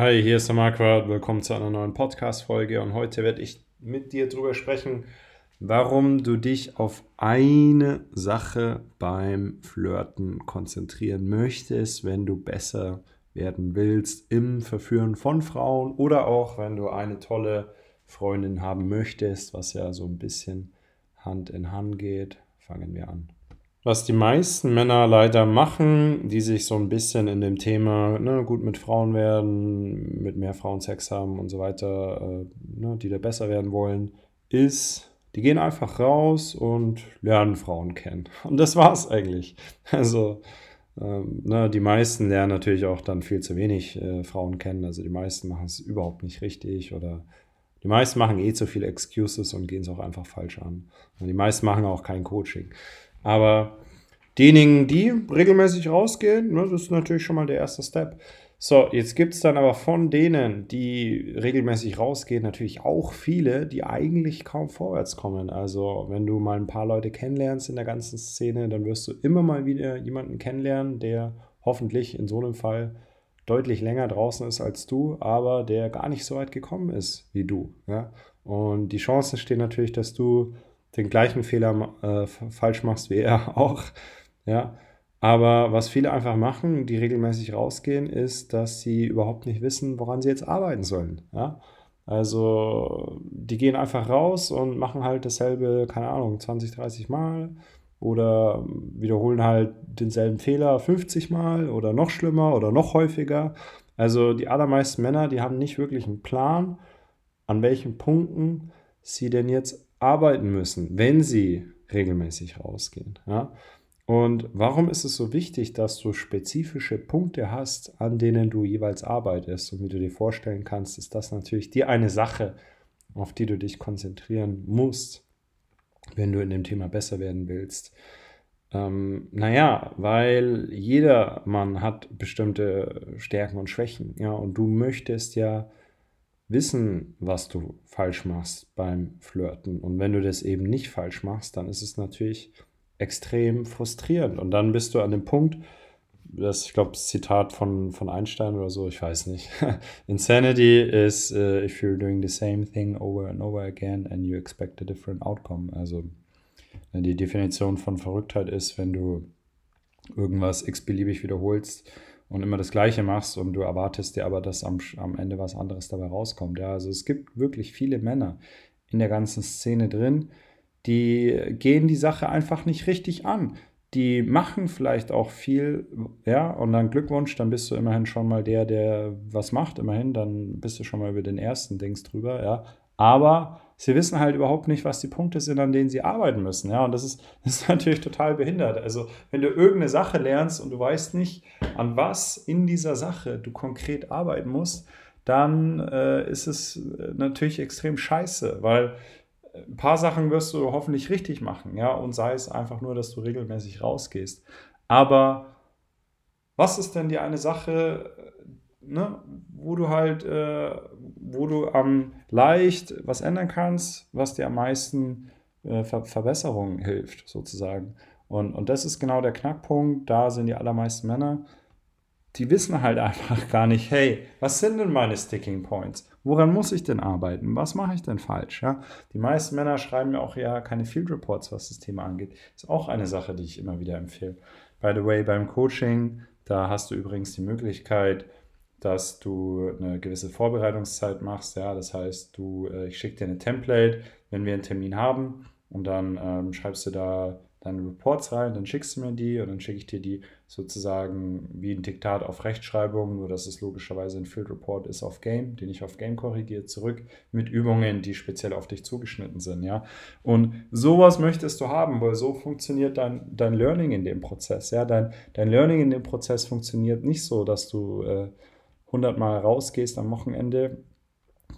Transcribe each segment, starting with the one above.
Hi, hier ist der Marquardt. Willkommen zu einer neuen Podcast-Folge. Und heute werde ich mit dir darüber sprechen, warum du dich auf eine Sache beim Flirten konzentrieren möchtest, wenn du besser werden willst im Verführen von Frauen oder auch wenn du eine tolle Freundin haben möchtest, was ja so ein bisschen Hand in Hand geht. Fangen wir an. Was die meisten Männer leider machen, die sich so ein bisschen in dem Thema ne, gut mit Frauen werden, mit mehr Frauen Sex haben und so weiter, äh, ne, die da besser werden wollen, ist, die gehen einfach raus und lernen Frauen kennen. Und das war's eigentlich. Also, ähm, ne, die meisten lernen natürlich auch dann viel zu wenig äh, Frauen kennen. Also die meisten machen es überhaupt nicht richtig oder die meisten machen eh zu viele Excuses und gehen es auch einfach falsch an. Und die meisten machen auch kein Coaching. Aber diejenigen, die regelmäßig rausgehen, ne, das ist natürlich schon mal der erste Step. So, jetzt gibt es dann aber von denen, die regelmäßig rausgehen, natürlich auch viele, die eigentlich kaum vorwärts kommen. Also, wenn du mal ein paar Leute kennenlernst in der ganzen Szene, dann wirst du immer mal wieder jemanden kennenlernen, der hoffentlich in so einem Fall deutlich länger draußen ist als du, aber der gar nicht so weit gekommen ist wie du. Ja? Und die Chancen stehen natürlich, dass du den gleichen Fehler äh, falsch machst wie er auch. Ja. Aber was viele einfach machen, die regelmäßig rausgehen, ist, dass sie überhaupt nicht wissen, woran sie jetzt arbeiten sollen. Ja. Also die gehen einfach raus und machen halt dasselbe, keine Ahnung, 20, 30 Mal oder wiederholen halt denselben Fehler 50 Mal oder noch schlimmer oder noch häufiger. Also die allermeisten Männer, die haben nicht wirklich einen Plan, an welchen Punkten sie denn jetzt arbeiten müssen, wenn sie regelmäßig rausgehen. Ja? Und warum ist es so wichtig, dass du spezifische Punkte hast, an denen du jeweils arbeitest? Und wie du dir vorstellen kannst, ist das natürlich die eine Sache, auf die du dich konzentrieren musst, wenn du in dem Thema besser werden willst. Ähm, naja, weil jeder Mann hat bestimmte Stärken und Schwächen, ja, und du möchtest ja wissen, was du falsch machst beim Flirten. Und wenn du das eben nicht falsch machst, dann ist es natürlich extrem frustrierend. Und dann bist du an dem Punkt, das, ich glaube, das Zitat von, von Einstein oder so, ich weiß nicht. Insanity is uh, if you're doing the same thing over and over again and you expect a different outcome. Also die Definition von Verrücktheit ist, wenn du irgendwas x-beliebig wiederholst und immer das Gleiche machst und du erwartest dir aber, dass am, am Ende was anderes dabei rauskommt. Ja, also es gibt wirklich viele Männer in der ganzen Szene drin, die gehen die Sache einfach nicht richtig an. Die machen vielleicht auch viel, ja, und dann Glückwunsch, dann bist du immerhin schon mal der, der was macht, immerhin, dann bist du schon mal über den ersten Dings drüber, ja. Aber sie wissen halt überhaupt nicht, was die Punkte sind, an denen sie arbeiten müssen. Ja, und das ist, das ist natürlich total behindert. Also, wenn du irgendeine Sache lernst und du weißt nicht, an was in dieser Sache du konkret arbeiten musst, dann äh, ist es äh, natürlich extrem scheiße, weil ein paar Sachen wirst du hoffentlich richtig machen, ja, und sei es einfach nur, dass du regelmäßig rausgehst. Aber was ist denn die eine Sache, ne, wo du halt, äh, wo du am leicht was ändern kannst, was dir am meisten äh, Ver Verbesserungen hilft, sozusagen. Und, und das ist genau der Knackpunkt. Da sind die allermeisten Männer, die wissen halt einfach gar nicht, hey, was sind denn meine Sticking Points? Woran muss ich denn arbeiten? Was mache ich denn falsch? Ja? Die meisten Männer schreiben mir auch ja keine Field Reports, was das Thema angeht. Ist auch eine Sache, die ich immer wieder empfehle. By the way, beim Coaching, da hast du übrigens die Möglichkeit, dass du eine gewisse Vorbereitungszeit machst. Ja, das heißt, du, äh, ich schicke dir eine Template, wenn wir einen Termin haben, und dann ähm, schreibst du da deine Reports rein, dann schickst du mir die und dann schicke ich dir die sozusagen wie ein Diktat auf Rechtschreibung, nur dass es logischerweise ein Field Report ist auf Game, den ich auf Game korrigiere, zurück mit Übungen, die speziell auf dich zugeschnitten sind, ja. Und sowas möchtest du haben, weil so funktioniert dein, dein Learning in dem Prozess, ja. Dein, dein Learning in dem Prozess funktioniert nicht so, dass du äh, 100 Mal rausgehst am Wochenende,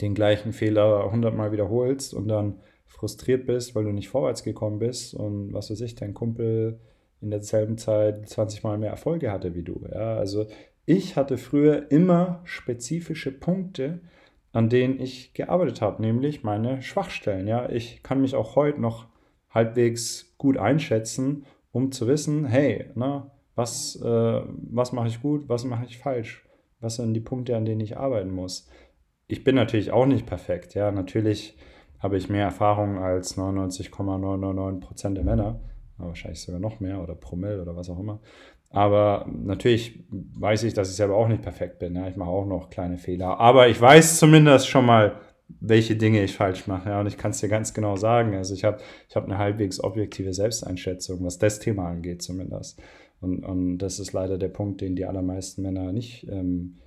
den gleichen Fehler 100 Mal wiederholst und dann frustriert bist, weil du nicht vorwärts gekommen bist und was weiß ich, dein Kumpel in derselben Zeit 20 Mal mehr Erfolge hatte wie du. Ja, also ich hatte früher immer spezifische Punkte, an denen ich gearbeitet habe, nämlich meine Schwachstellen. Ja, ich kann mich auch heute noch halbwegs gut einschätzen, um zu wissen, hey, na, was, äh, was mache ich gut, was mache ich falsch Was sind die Punkte, an denen ich arbeiten muss? Ich bin natürlich auch nicht perfekt, ja. Natürlich habe ich mehr Erfahrung als 99,999% der Männer, wahrscheinlich sogar noch mehr oder Promille oder was auch immer. Aber natürlich weiß ich, dass ich selber auch nicht perfekt bin. Ja. Ich mache auch noch kleine Fehler. Aber ich weiß zumindest schon mal, welche Dinge ich falsch mache. Ja. Und ich kann es dir ganz genau sagen. Also ich habe ich hab eine halbwegs objektive Selbsteinschätzung, was das Thema angeht zumindest. Und, und das ist leider der Punkt, den die allermeisten Männer nicht ähm,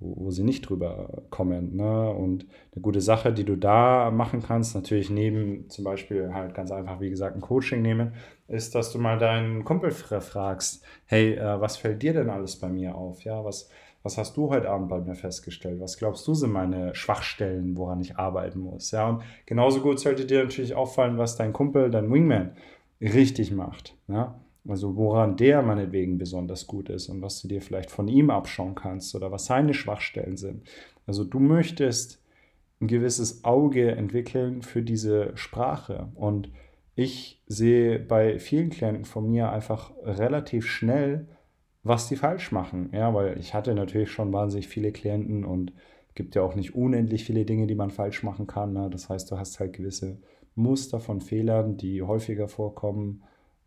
wo, wo sie nicht drüber kommen. Ne? Und eine gute Sache, die du da machen kannst, natürlich neben zum Beispiel halt ganz einfach, wie gesagt, ein Coaching nehmen, ist, dass du mal deinen Kumpel fragst, hey, äh, was fällt dir denn alles bei mir auf? Ja, was, was hast du heute Abend bei mir festgestellt? Was glaubst du sind meine Schwachstellen, woran ich arbeiten muss? Ja, und genauso gut sollte dir natürlich auffallen, was dein Kumpel, dein Wingman richtig macht. Ja? Also woran der meinetwegen besonders gut ist und was du dir vielleicht von ihm abschauen kannst oder was seine Schwachstellen sind. Also du möchtest ein gewisses Auge entwickeln für diese Sprache. Und ich sehe bei vielen Klienten von mir einfach relativ schnell, was die falsch machen. Ja, weil ich hatte natürlich schon wahnsinnig viele Klienten und gibt ja auch nicht unendlich viele Dinge, die man falsch machen kann. Ne? Das heißt, du hast halt gewisse Muster von Fehlern, die häufiger vorkommen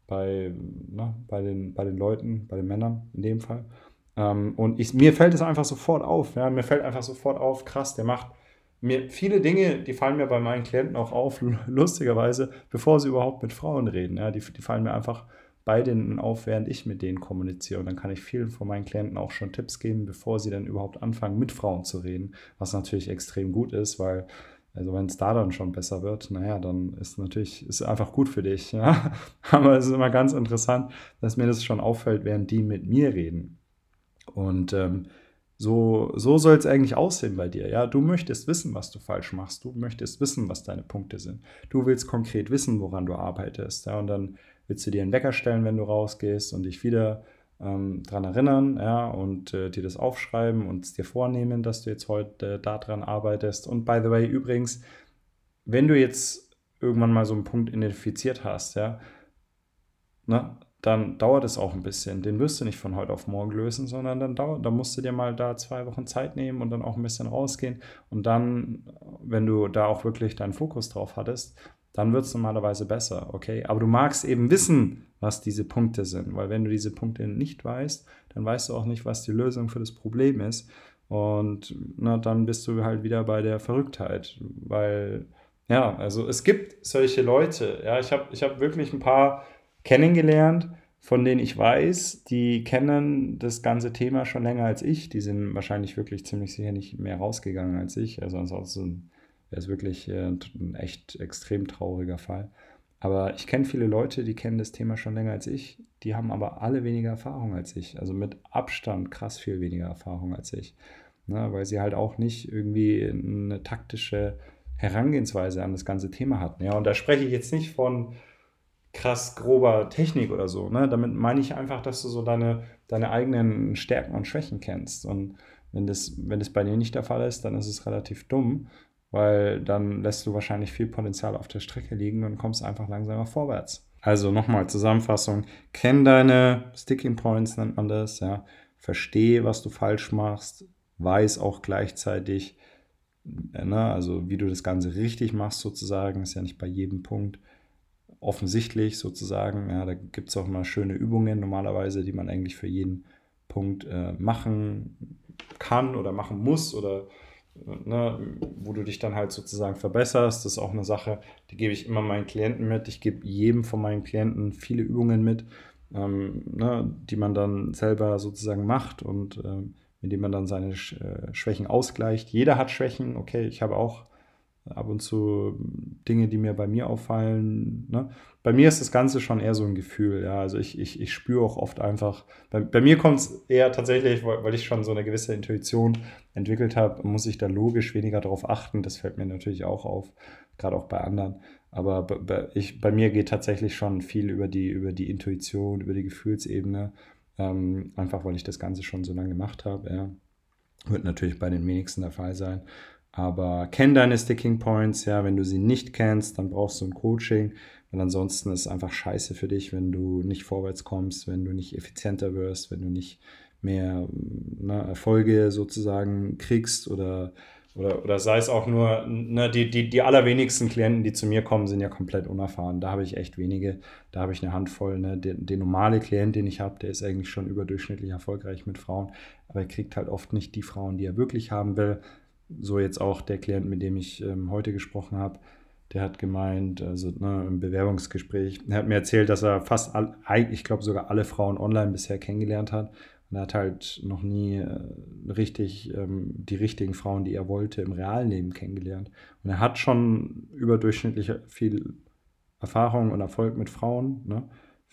bei, ne, bei, den, bei den Leuten, bei den Männern in dem Fall. Ähm, und ich, mir fällt es einfach sofort auf. Ja? Mir fällt einfach sofort auf, krass, der macht mir viele Dinge, die fallen mir bei meinen Klienten auch auf, lustigerweise, bevor sie überhaupt mit Frauen reden. Ja? Die, die fallen mir einfach bei denen auf, während ich mit denen kommuniziere. Und dann kann ich vielen von meinen Klienten auch schon Tipps geben, bevor sie dann überhaupt anfangen, mit Frauen zu reden. Was natürlich extrem gut ist, weil also wenn es da dann schon besser wird, naja, dann ist natürlich, ist einfach gut für dich, ja. Aber es ist immer ganz interessant, dass mir das schon auffällt, während die mit mir reden. Und ähm, so, so soll es eigentlich aussehen bei dir. Ja, du möchtest wissen, was du falsch machst. Du möchtest wissen, was deine Punkte sind. Du willst konkret wissen, woran du arbeitest. Ja, und dann willst du dir einen Wecker stellen, wenn du rausgehst und dich wieder ähm, daran erinnern ja, und äh, dir das aufschreiben und es dir vornehmen, dass du jetzt heute äh, daran arbeitest. Und by the way, übrigens, wenn du jetzt irgendwann mal so einen Punkt identifiziert hast, ja, ne, dann dauert es auch ein bisschen. Den wirst du nicht von heute auf morgen lösen, sondern dann dauert, dann musst du dir mal da zwei Wochen Zeit nehmen und dann auch ein bisschen rausgehen. Und dann, wenn du da auch wirklich deinen Fokus drauf hattest, dann wird es normalerweise besser, okay? Aber du magst eben wissen, was diese Punkte sind, weil wenn du diese Punkte nicht weißt, dann weißt du auch nicht, was die Lösung für das Problem ist. Und na, dann bist du halt wieder bei der Verrücktheit, weil, ja, also es gibt solche Leute, ja, ich habe ich hab wirklich ein paar kennengelernt, von denen ich weiß, die kennen das ganze Thema schon länger als ich. Die sind wahrscheinlich wirklich ziemlich sicher nicht mehr rausgegangen als ich. Also ansonsten wäre es wirklich äh, ein echt extrem trauriger Fall. Aber ich kenne viele Leute, die kennen das Thema schon länger als ich. Die haben aber alle weniger Erfahrung als ich. Also mit Abstand krass viel weniger Erfahrung als ich. Ne, weil sie halt auch nicht irgendwie eine taktische Herangehensweise an das ganze Thema hatten. Ja, und da spreche ich jetzt nicht von krass grober Technik oder so. Ne? Damit meine ich einfach, dass du so deine, deine eigenen Stärken und Schwächen kennst. Und wenn das, wenn das bei dir nicht der Fall ist, dann ist es relativ dumm weil dann lässt du wahrscheinlich viel Potenzial auf der Strecke liegen und kommst einfach langsamer vorwärts. Also nochmal Zusammenfassung, kenn deine Sticking Points, nennt man das, ja. Verstehe, was du falsch machst, weiß auch gleichzeitig, äh, ne, also wie du das Ganze richtig machst sozusagen, ist ja nicht bei jedem Punkt offensichtlich sozusagen. Ja, da gibt es auch mal schöne Übungen normalerweise, die man eigentlich für jeden Punkt äh, machen kann oder machen muss oder ne, wo du dich dann halt sozusagen verbesserst. Das ist auch eine Sache, die gebe ich immer meinen Klienten mit. Ich gebe jedem von meinen Klienten viele Übungen mit, ähm, ne, die man dann selber sozusagen macht und ähm, mit denen man dann seine Sch äh, Schwächen ausgleicht. Jeder hat Schwächen, okay, ich habe auch ab und zu Dinge, die mir bei mir auffallen. Ne? Bei mir ist das Ganze schon eher so ein Gefühl, ja. Also ich, ich, ich spüre auch oft einfach, bei, bei mir kommt es eher tatsächlich, weil ich schon so eine gewisse Intuition entwickelt habe, muss ich da logisch weniger darauf achten. Das fällt mir natürlich auch auf, gerade auch bei anderen. Aber bei, ich, bei mir geht tatsächlich schon viel über die, über die Intuition, über die Gefühlsebene. Ähm, einfach weil ich das Ganze schon so lange gemacht habe. Ja. Wird natürlich bei den wenigsten der Fall sein. Aber kenn deine Sticking Points, ja, wenn du sie nicht kennst, dann brauchst du ein Coaching, weil ansonsten ist es einfach scheiße für dich, wenn du nicht vorwärts kommst, wenn du nicht effizienter wirst, wenn du nicht mehr ne, Erfolge sozusagen kriegst oder oder, oder sei es auch nur, ne, die, die, die allerwenigsten Klienten, die zu mir kommen, sind ja komplett unerfahren. Da habe ich echt wenige, da habe ich eine Handvoll. Ne? Der, der normale Klient, den ich habe, der ist eigentlich schon überdurchschnittlich erfolgreich mit Frauen, aber er kriegt halt oft nicht die Frauen, die er wirklich haben will. So jetzt auch der Klient, mit dem ich ähm, heute gesprochen habe, der hat gemeint, also ne, im Bewerbungsgespräch, er hat mir erzählt, dass er fast, all, ich glaube sogar alle Frauen online bisher kennengelernt hat und er hat halt noch nie äh, richtig ähm, die richtigen Frauen, die er wollte, im realen Leben kennengelernt. Und er hat schon überdurchschnittlich viel Erfahrung und Erfolg mit Frauen, ne?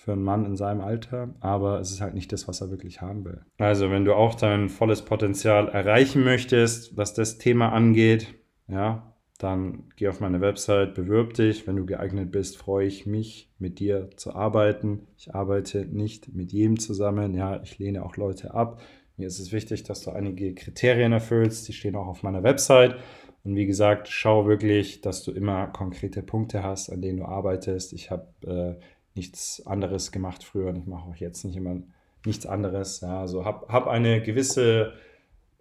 Für einen Mann in seinem Alter, aber es ist halt nicht das, was er wirklich haben will. Also, wenn du auch dein volles Potenzial erreichen möchtest, was das Thema angeht, ja, dann geh auf meine Website, bewirb dich. Wenn du geeignet bist, freue ich mich, mit dir zu arbeiten. Ich arbeite nicht mit jedem zusammen. Ja, ich lehne auch Leute ab. Mir ist es wichtig, dass du einige Kriterien erfüllst. Die stehen auch auf meiner Website. Und wie gesagt, schau wirklich, dass du immer konkrete Punkte hast, an denen du arbeitest. Ich habe äh, nichts anderes gemacht früher und ich mache auch jetzt nicht immer nichts anderes. Ja, also habe hab eine gewisse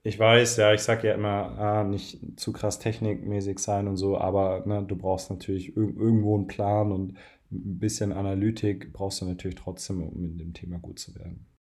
ich weiß, ja, ich sage ja immer, ah, nicht zu krass technikmäßig sein und so, aber ne, du brauchst natürlich irg irgendwo einen Plan und ein bisschen Analytik brauchst du natürlich trotzdem, um mit dem Thema gut zu werden.